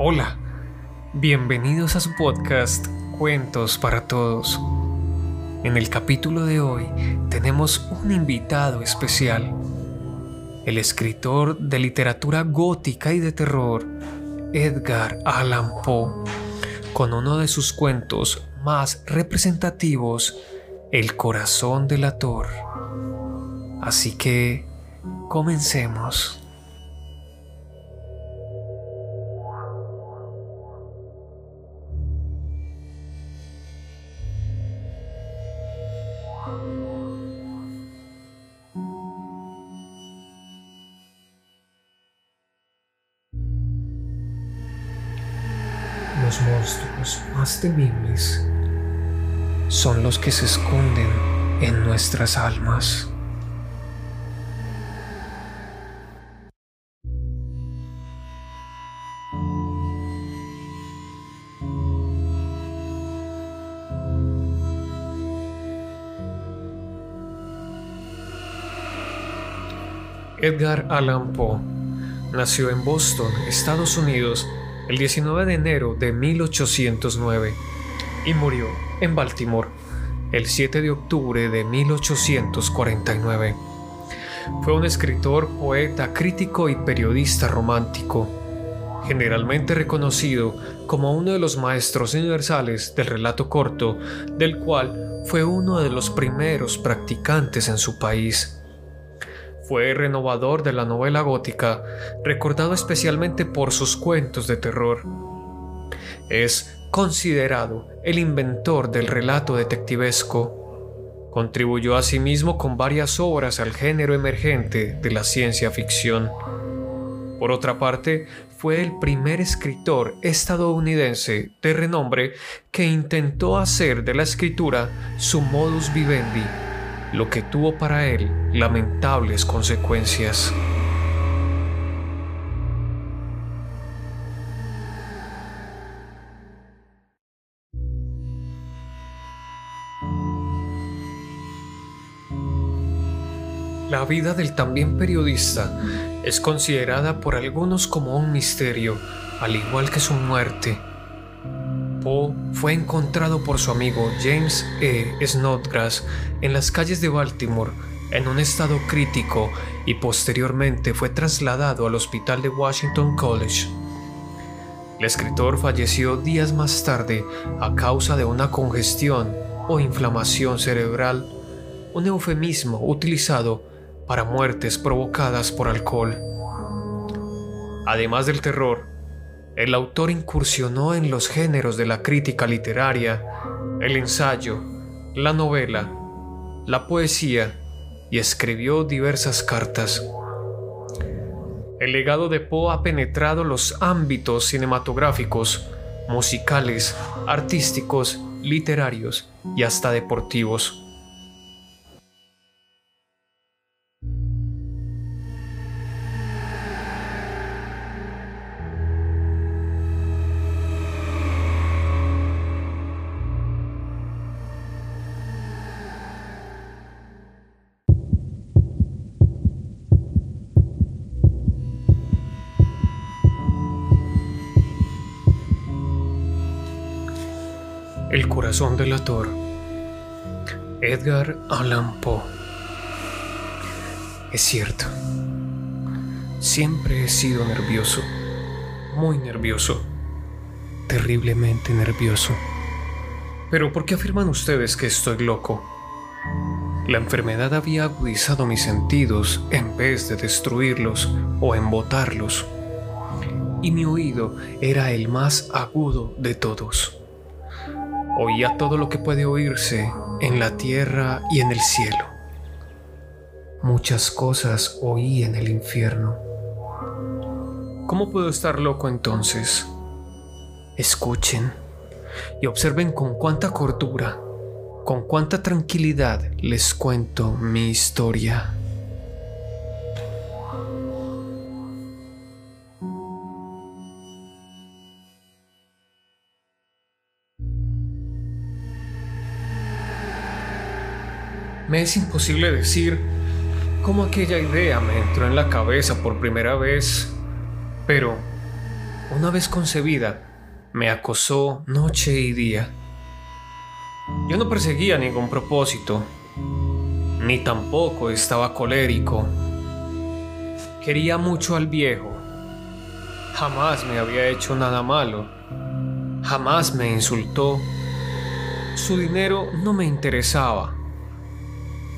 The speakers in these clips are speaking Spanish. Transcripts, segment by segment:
Hola, bienvenidos a su podcast Cuentos para Todos. En el capítulo de hoy tenemos un invitado especial, el escritor de literatura gótica y de terror, Edgar Allan Poe, con uno de sus cuentos más representativos, El corazón del ator. Así que, comencemos. Monstruos más temibles son los que se esconden en nuestras almas. Edgar Allan Poe nació en Boston, Estados Unidos, el 19 de enero de 1809 y murió en Baltimore el 7 de octubre de 1849. Fue un escritor, poeta, crítico y periodista romántico, generalmente reconocido como uno de los maestros universales del relato corto, del cual fue uno de los primeros practicantes en su país. Fue renovador de la novela gótica, recordado especialmente por sus cuentos de terror. Es considerado el inventor del relato detectivesco. Contribuyó asimismo con varias obras al género emergente de la ciencia ficción. Por otra parte, fue el primer escritor estadounidense de renombre que intentó hacer de la escritura su modus vivendi lo que tuvo para él lamentables consecuencias. La vida del también periodista es considerada por algunos como un misterio, al igual que su muerte. Poe fue encontrado por su amigo James E. Snodgrass en las calles de Baltimore en un estado crítico y posteriormente fue trasladado al hospital de Washington College. El escritor falleció días más tarde a causa de una congestión o inflamación cerebral, un eufemismo utilizado para muertes provocadas por alcohol. Además del terror, el autor incursionó en los géneros de la crítica literaria, el ensayo, la novela, la poesía y escribió diversas cartas. El legado de Poe ha penetrado los ámbitos cinematográficos, musicales, artísticos, literarios y hasta deportivos. Corazón. Edgar Allan Poe. Es cierto. Siempre he sido nervioso. Muy nervioso. Terriblemente nervioso. Pero ¿por qué afirman ustedes que estoy loco? La enfermedad había agudizado mis sentidos en vez de destruirlos o embotarlos. Y mi oído era el más agudo de todos. Oía todo lo que puede oírse en la tierra y en el cielo. Muchas cosas oí en el infierno. ¿Cómo puedo estar loco entonces? Escuchen y observen con cuánta cordura, con cuánta tranquilidad les cuento mi historia. Me es imposible decir cómo aquella idea me entró en la cabeza por primera vez, pero una vez concebida, me acosó noche y día. Yo no perseguía ningún propósito, ni tampoco estaba colérico. Quería mucho al viejo. Jamás me había hecho nada malo. Jamás me insultó. Su dinero no me interesaba.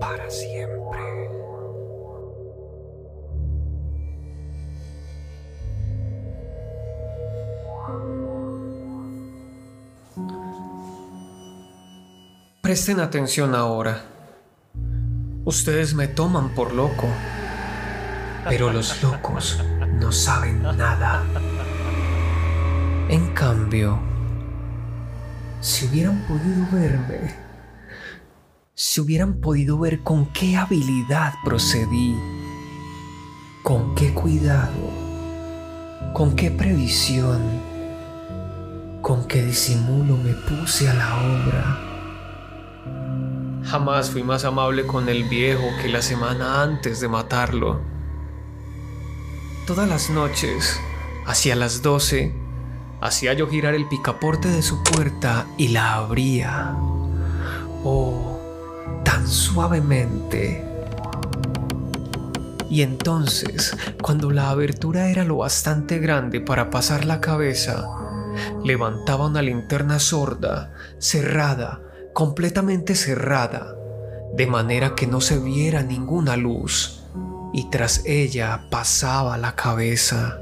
Para siempre. Presten atención ahora. Ustedes me toman por loco. Pero los locos no saben nada. En cambio, si hubieran podido verme, si hubieran podido ver con qué habilidad procedí, con qué cuidado, con qué previsión, con qué disimulo me puse a la obra Jamás fui más amable con el viejo que la semana antes de matarlo. Todas las noches, hacia las doce, hacía yo girar el picaporte de su puerta y la abría. Oh, tan suavemente. Y entonces, cuando la abertura era lo bastante grande para pasar la cabeza, levantaba una linterna sorda, cerrada, completamente cerrada, de manera que no se viera ninguna luz, y tras ella pasaba la cabeza.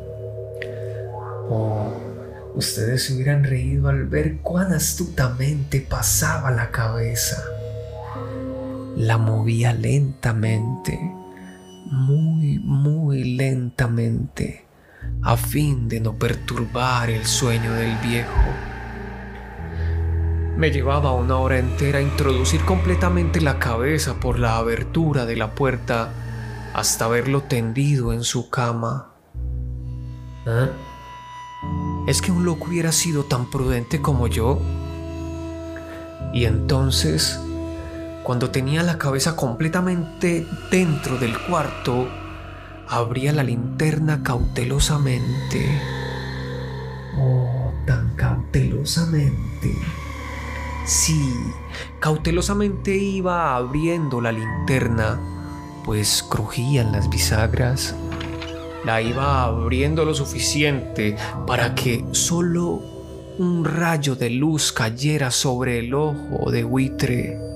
Oh, ustedes se hubieran reído al ver cuán astutamente pasaba la cabeza. La movía lentamente, muy, muy lentamente, a fin de no perturbar el sueño del viejo. Me llevaba una hora entera introducir completamente la cabeza por la abertura de la puerta hasta verlo tendido en su cama. ¿Eh? ¿Es que un loco hubiera sido tan prudente como yo? Y entonces, cuando tenía la cabeza completamente dentro del cuarto, abría la linterna cautelosamente. Oh, tan cautelosamente Sí, cautelosamente iba abriendo la linterna, pues crujían las bisagras. La iba abriendo lo suficiente para que solo un rayo de luz cayera sobre el ojo de buitre.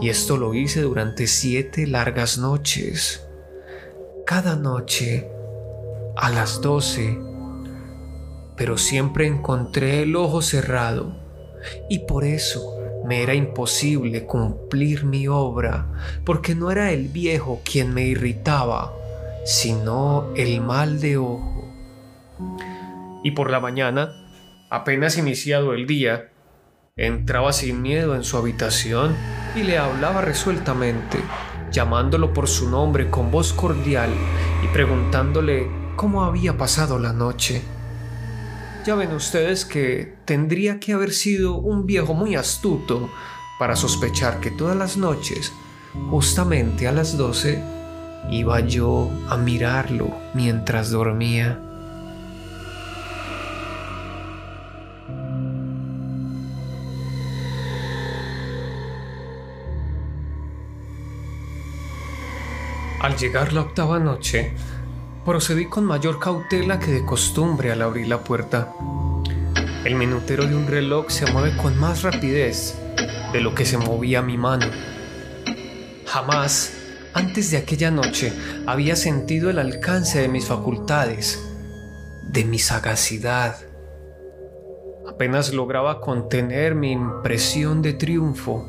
Y esto lo hice durante siete largas noches. Cada noche, a las doce, pero siempre encontré el ojo cerrado y por eso me era imposible cumplir mi obra, porque no era el viejo quien me irritaba, sino el mal de ojo. Y por la mañana, apenas iniciado el día, entraba sin miedo en su habitación y le hablaba resueltamente, llamándolo por su nombre con voz cordial y preguntándole cómo había pasado la noche. Ya ven ustedes que tendría que haber sido un viejo muy astuto para sospechar que todas las noches, justamente a las 12, iba yo a mirarlo mientras dormía. Al llegar la octava noche, procedí con mayor cautela que de costumbre al abrir la puerta. El minutero de un reloj se mueve con más rapidez de lo que se movía mi mano. Jamás, antes de aquella noche, había sentido el alcance de mis facultades, de mi sagacidad. Apenas lograba contener mi impresión de triunfo,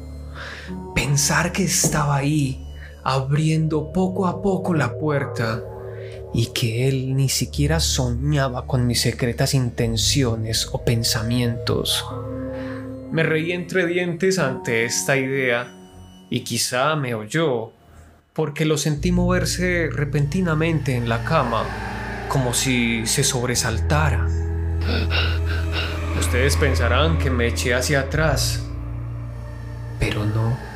pensar que estaba ahí, abriendo poco a poco la puerta y que él ni siquiera soñaba con mis secretas intenciones o pensamientos. Me reí entre dientes ante esta idea y quizá me oyó, porque lo sentí moverse repentinamente en la cama, como si se sobresaltara. Ustedes pensarán que me eché hacia atrás, pero no.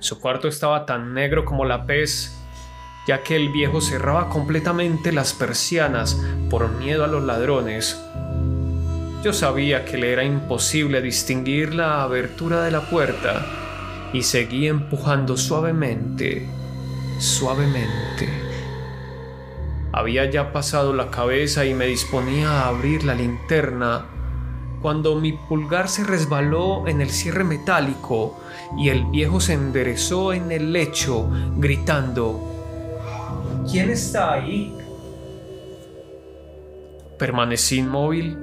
Su cuarto estaba tan negro como la pez ya que el viejo cerraba completamente las persianas por miedo a los ladrones. Yo sabía que le era imposible distinguir la abertura de la puerta y seguí empujando suavemente, suavemente. Había ya pasado la cabeza y me disponía a abrir la linterna cuando mi pulgar se resbaló en el cierre metálico y el viejo se enderezó en el lecho gritando ¿Quién está ahí? Permanecí inmóvil,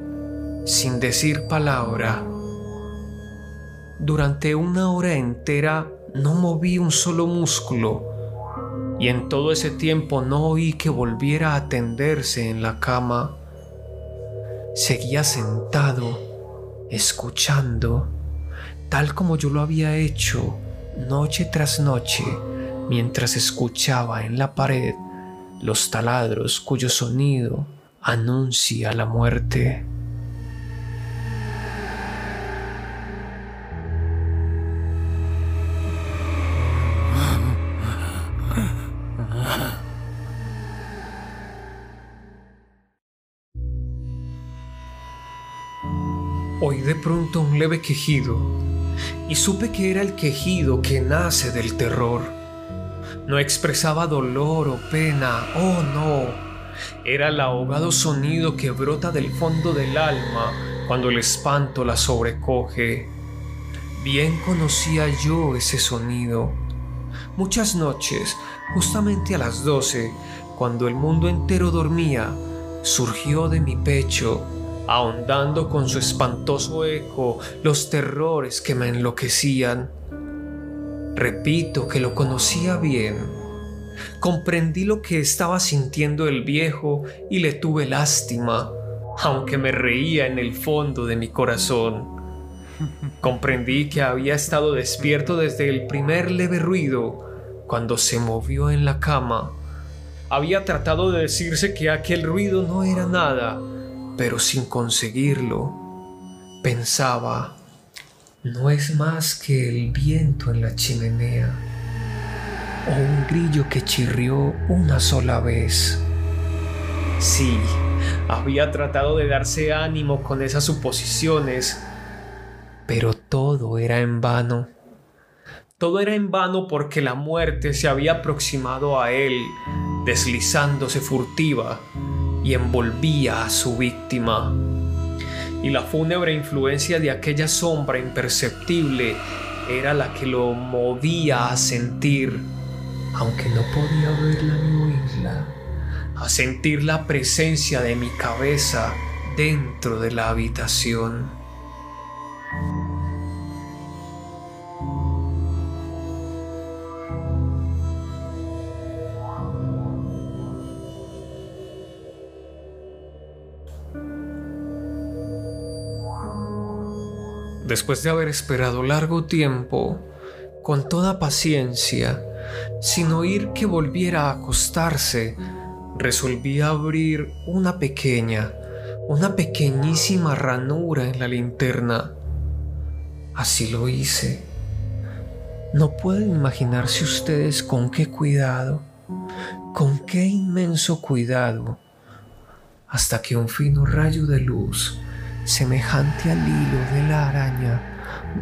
sin decir palabra. Durante una hora entera no moví un solo músculo y en todo ese tiempo no oí que volviera a tenderse en la cama. Seguía sentado, escuchando, tal como yo lo había hecho noche tras noche mientras escuchaba en la pared los taladros cuyo sonido anuncia la muerte. Pronto un leve quejido y supe que era el quejido que nace del terror. No expresaba dolor o pena, oh no. Era el ahogado sonido que brota del fondo del alma cuando el espanto la sobrecoge. Bien conocía yo ese sonido. Muchas noches, justamente a las doce, cuando el mundo entero dormía, surgió de mi pecho, ahondando con su espantoso eco los terrores que me enloquecían. Repito que lo conocía bien. Comprendí lo que estaba sintiendo el viejo y le tuve lástima, aunque me reía en el fondo de mi corazón. Comprendí que había estado despierto desde el primer leve ruido, cuando se movió en la cama. Había tratado de decirse que aquel ruido no era nada, pero sin conseguirlo. Pensaba, no es más que el viento en la chimenea o un grillo que chirrió una sola vez. Sí, había tratado de darse ánimo con esas suposiciones, pero todo era en vano. Todo era en vano porque la muerte se había aproximado a él, deslizándose furtiva, y envolvía a su víctima y la fúnebre influencia de aquella sombra imperceptible era la que lo movía a sentir, aunque no podía verla ni oírla, a sentir la presencia de mi cabeza dentro de la habitación. Después de haber esperado largo tiempo, con toda paciencia, sin oír que volviera a acostarse, resolví abrir una pequeña, una pequeñísima ranura en la linterna. Así lo hice. No pueden imaginarse ustedes con qué cuidado, con qué inmenso cuidado, hasta que un fino rayo de luz semejante al hilo de la araña,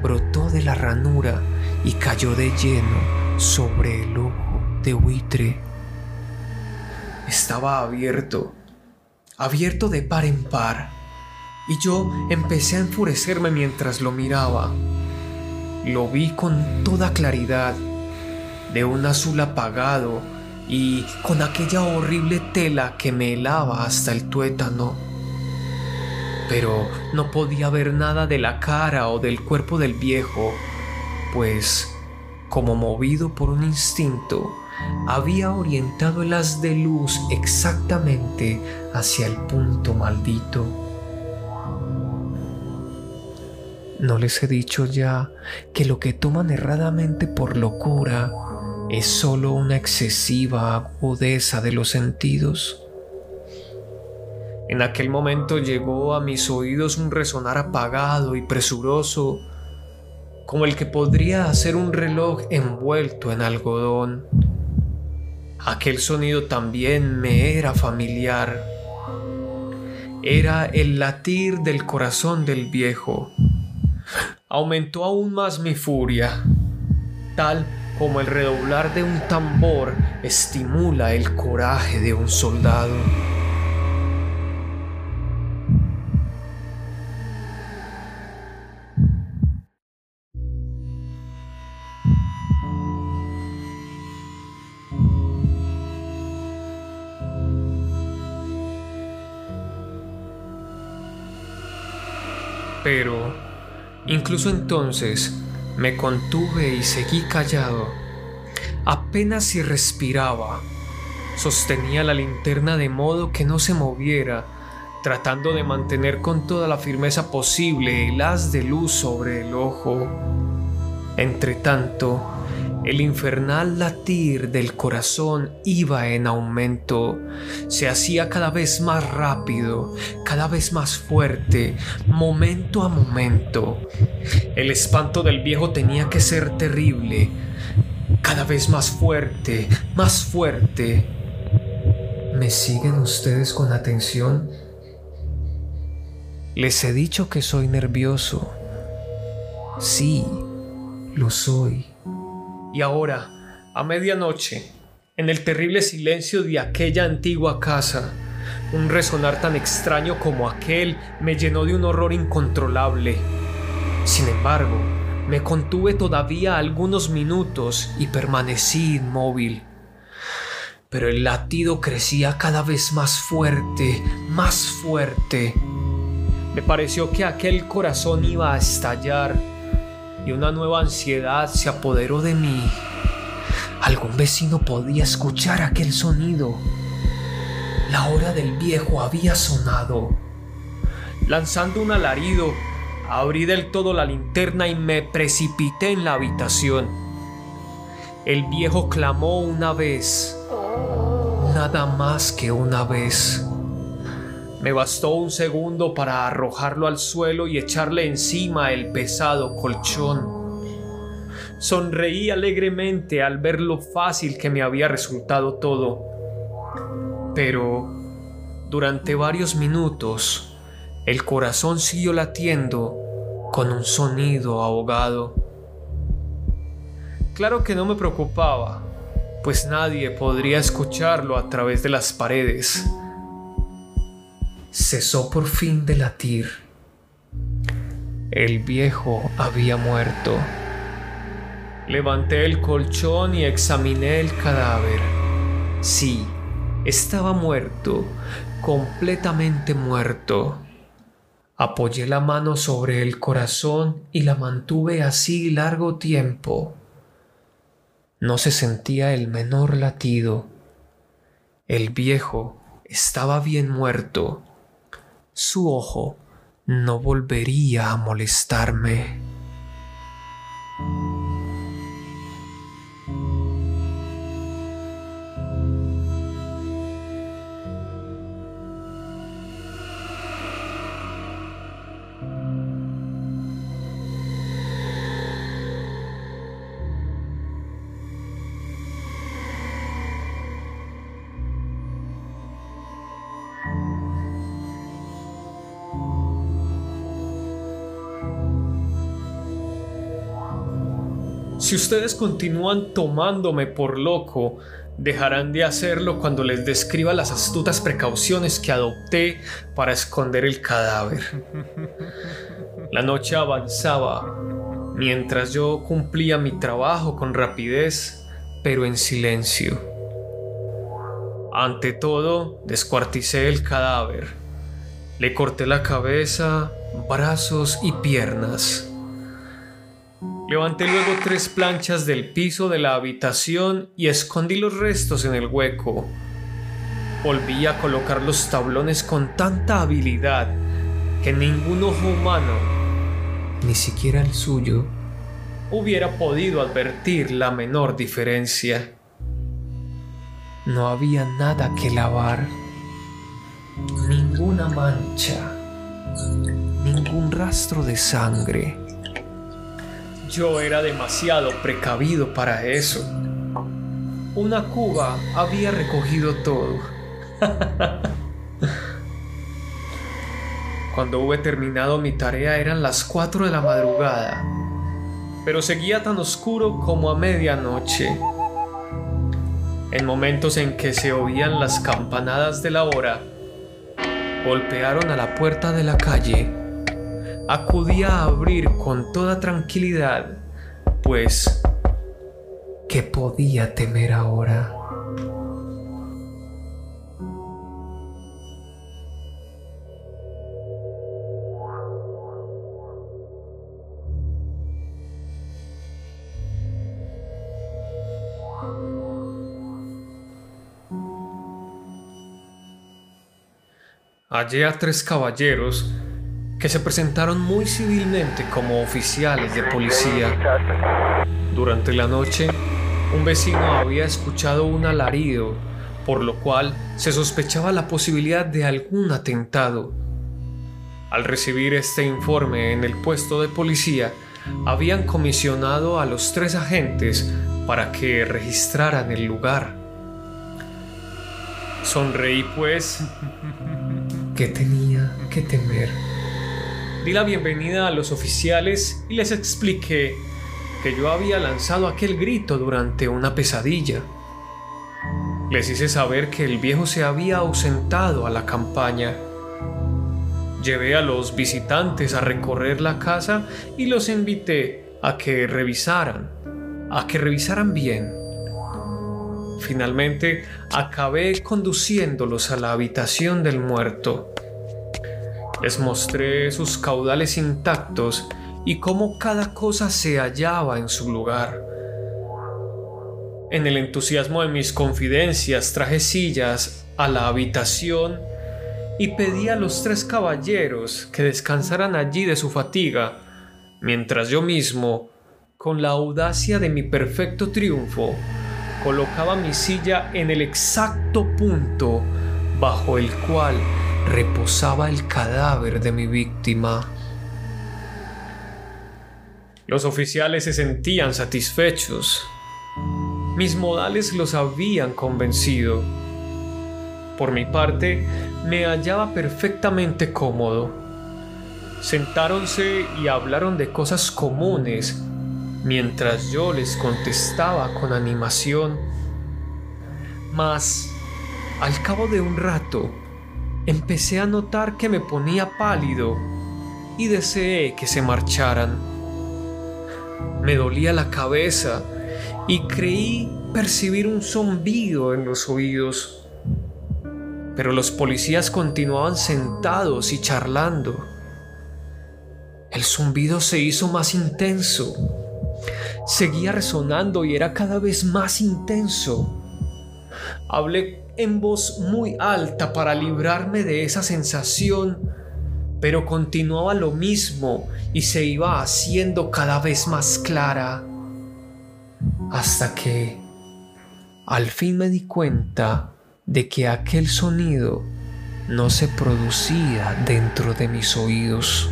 brotó de la ranura y cayó de lleno sobre el ojo de buitre. Estaba abierto, abierto de par en par, y yo empecé a enfurecerme mientras lo miraba. Lo vi con toda claridad, de un azul apagado y con aquella horrible tela que me helaba hasta el tuétano pero no podía ver nada de la cara o del cuerpo del viejo, pues, como movido por un instinto, había orientado el haz de luz exactamente hacia el punto maldito. ¿No les he dicho ya que lo que toman erradamente por locura es solo una excesiva agudeza de los sentidos? En aquel momento llegó a mis oídos un resonar apagado y presuroso, como el que podría hacer un reloj envuelto en algodón. Aquel sonido también me era familiar. Era el latir del corazón del viejo aumentó aún más mi furia, tal como el redoblar de un tambor estimula el coraje de un soldado. Pero Incluso entonces me contuve y seguí callado. Apenas si respiraba. Sostenía la linterna de modo que no se moviera, tratando de mantener con toda la firmeza posible el haz de luz sobre el ojo. Entretanto, el infernal latir del corazón iba en aumento, se hacía cada vez más rápido, cada vez más fuerte, momento a momento. El espanto del viejo tenía que ser terrible, cada vez más fuerte, más fuerte. ¿Me siguen ustedes con atención? Les he dicho que soy nervioso. Sí, lo soy. Y ahora, a medianoche, en el terrible silencio de aquella antigua casa, un resonar tan extraño como aquel me llenó de un horror incontrolable. Sin embargo, me contuve todavía algunos minutos y permanecí inmóvil. Pero el latido crecía cada vez más fuerte, más fuerte. Me pareció que aquel corazón iba a estallar y una nueva ansiedad se apoderó de mí. Algún vecino podía escuchar aquel sonido. La hora del viejo había sonado. Lanzando un alarido, abrí del todo la linterna y me precipité en la habitación. El viejo clamó una vez, nada más que una vez. Me bastó un segundo para arrojarlo al suelo y echarle encima el pesado colchón. Sonreí alegremente al ver lo fácil que me había resultado todo. Pero durante varios minutos el corazón siguió latiendo con un sonido ahogado. Claro que no me preocupaba, pues nadie podría escucharlo a través de las paredes cesó por fin de latir. El viejo había muerto. Levanté el colchón y examiné el cadáver. Sí, estaba muerto, completamente muerto. Apoyé la mano sobre el corazón y la mantuve así largo tiempo. No se sentía el menor latido. El viejo estaba bien muerto su ojo no volvería a molestarme. Si ustedes continúan tomándome por loco, dejarán de hacerlo cuando les describa las astutas precauciones que adopté para esconder el cadáver. La noche avanzaba mientras yo cumplía mi trabajo con rapidez, pero en silencio. Ante todo, descuarticé el cadáver. Le corté la cabeza, brazos y piernas Levanté luego tres planchas del piso de la habitación y escondí los restos en el hueco. Volví a colocar los tablones con tanta habilidad que ningún ojo humano, ni siquiera el suyo, hubiera podido advertir la menor diferencia. No había nada que lavar, ninguna mancha, ningún rastro de sangre. Yo era demasiado precavido para eso. Una cuba había recogido todo. Cuando hube terminado mi tarea eran las 4 de la madrugada, pero seguía tan oscuro como a medianoche. En momentos en que se oían las campanadas de la hora, golpearon a la puerta de la calle acudí a abrir con toda tranquilidad, pues, ¿qué podía temer ahora? Hallé a tres caballeros que se presentaron muy civilmente como oficiales de policía. Durante la noche, un vecino había escuchado un alarido, por lo cual se sospechaba la posibilidad de algún atentado. Al recibir este informe en el puesto de policía, habían comisionado a los tres agentes para que registraran el lugar. Sonreí pues. ¿Qué tenía que temer? Di la bienvenida a los oficiales y les expliqué que yo había lanzado aquel grito durante una pesadilla. Les hice saber que el viejo se había ausentado a la campaña. Llevé a los visitantes a recorrer la casa y los invité a que revisaran, a que revisaran bien. Finalmente acabé conduciéndolos a la habitación del muerto. Les mostré sus caudales intactos y cómo cada cosa se hallaba en su lugar. En el entusiasmo de mis confidencias traje sillas a la habitación y pedí a los tres caballeros que descansaran allí de su fatiga, mientras yo mismo, con la audacia de mi perfecto triunfo, colocaba mi silla en el exacto punto bajo el cual reposaba el cadáver de mi víctima. Los oficiales se sentían satisfechos. Mis modales los habían convencido. Por mi parte, me hallaba perfectamente cómodo. Sentáronse y hablaron de cosas comunes, mientras yo les contestaba con animación. Mas, al cabo de un rato, empecé a notar que me ponía pálido y deseé que se marcharan. Me dolía la cabeza y creí percibir un zumbido en los oídos. Pero los policías continuaban sentados y charlando. El zumbido se hizo más intenso. Seguía resonando y era cada vez más intenso. Hablé en voz muy alta para librarme de esa sensación, pero continuaba lo mismo y se iba haciendo cada vez más clara, hasta que al fin me di cuenta de que aquel sonido no se producía dentro de mis oídos.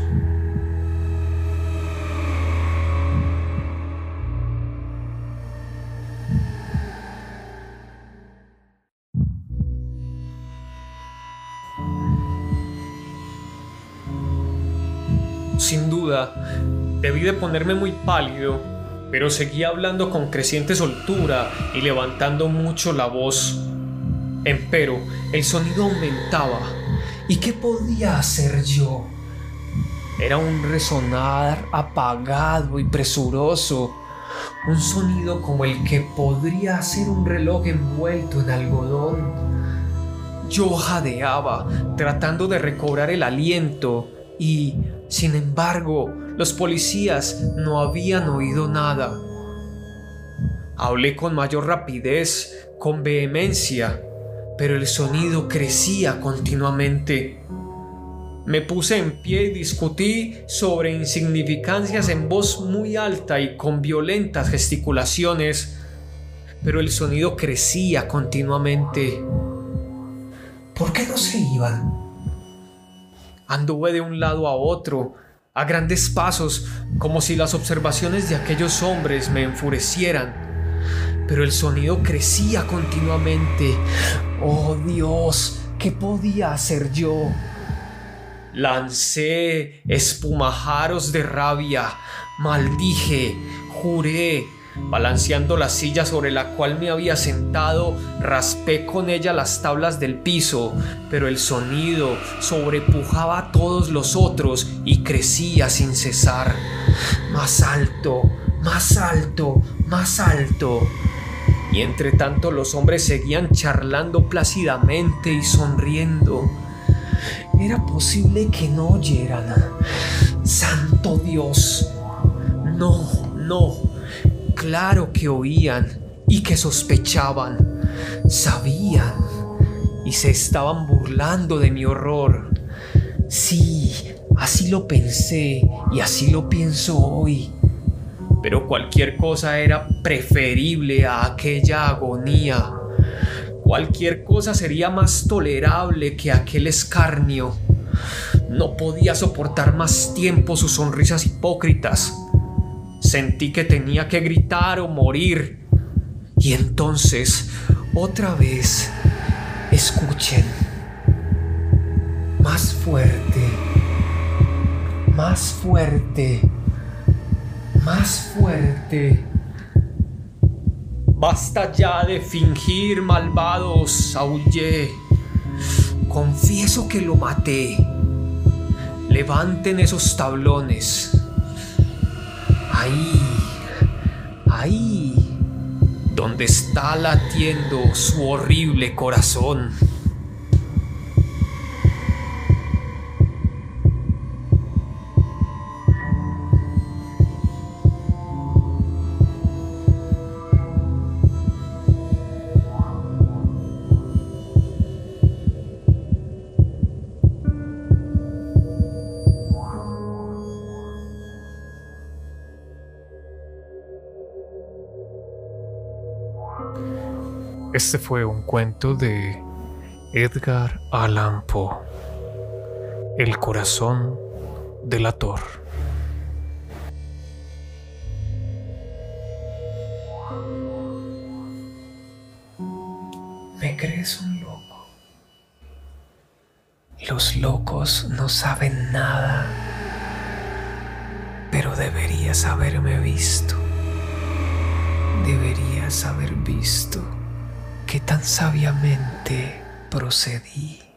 Sin duda, debí de ponerme muy pálido, pero seguía hablando con creciente soltura y levantando mucho la voz. Empero, el sonido aumentaba. ¿Y qué podía hacer yo? Era un resonar apagado y presuroso, un sonido como el que podría ser un reloj envuelto en algodón. Yo jadeaba, tratando de recobrar el aliento, y Sin embargo, los policías no habían oído nada. Hablé con mayor rapidez, con vehemencia, pero el sonido crecía continuamente. Me puse en pie y discutí sobre insignificancias en voz muy alta y con violentas gesticulaciones, pero el sonido crecía continuamente. ¿Por qué no se iban? Anduve de un lado a otro, a grandes pasos, como si las observaciones de aquellos hombres me enfurecieran. Pero el sonido crecía continuamente. Oh Dios, ¿qué podía hacer yo? Lancé espumajaros de rabia, maldije, juré, balanceando la silla sobre la cual me había sentado, raspé con ella las tablas del piso, pero el sonido sobrepujaba a todos los otros y crecía sin cesar. Más alto, más alto, más alto. Y entre tanto los hombres seguían charlando plácidamente y sonriendo. Era posible que no oyeran. Santo Dios. No, no. Claro que oían y que sospechaban. Sabían y se estaban burlando de mi horror. Sí, así lo pensé y así lo pienso hoy. Pero cualquier cosa era preferible a aquella agonía. Cualquier cosa sería más tolerable que aquel escarnio. No podía soportar más tiempo sus sonrisas hipócritas. Sentí que tenía que gritar o morir. Y entonces, otra vez, escuchen. Más fuerte. Más fuerte. Más fuerte. Basta ya de fingir, malvados, aullé. Confieso que lo maté. Levanten esos tablones. Ahí, ahí, donde está latiendo su horrible corazón. Este fue un cuento de Edgar Allan Poe, El corazón del ator. ¿Me crees un loco? Los locos no saben nada, pero deberías haberme visto. Deberías haber visto que tan sabiamente procedí.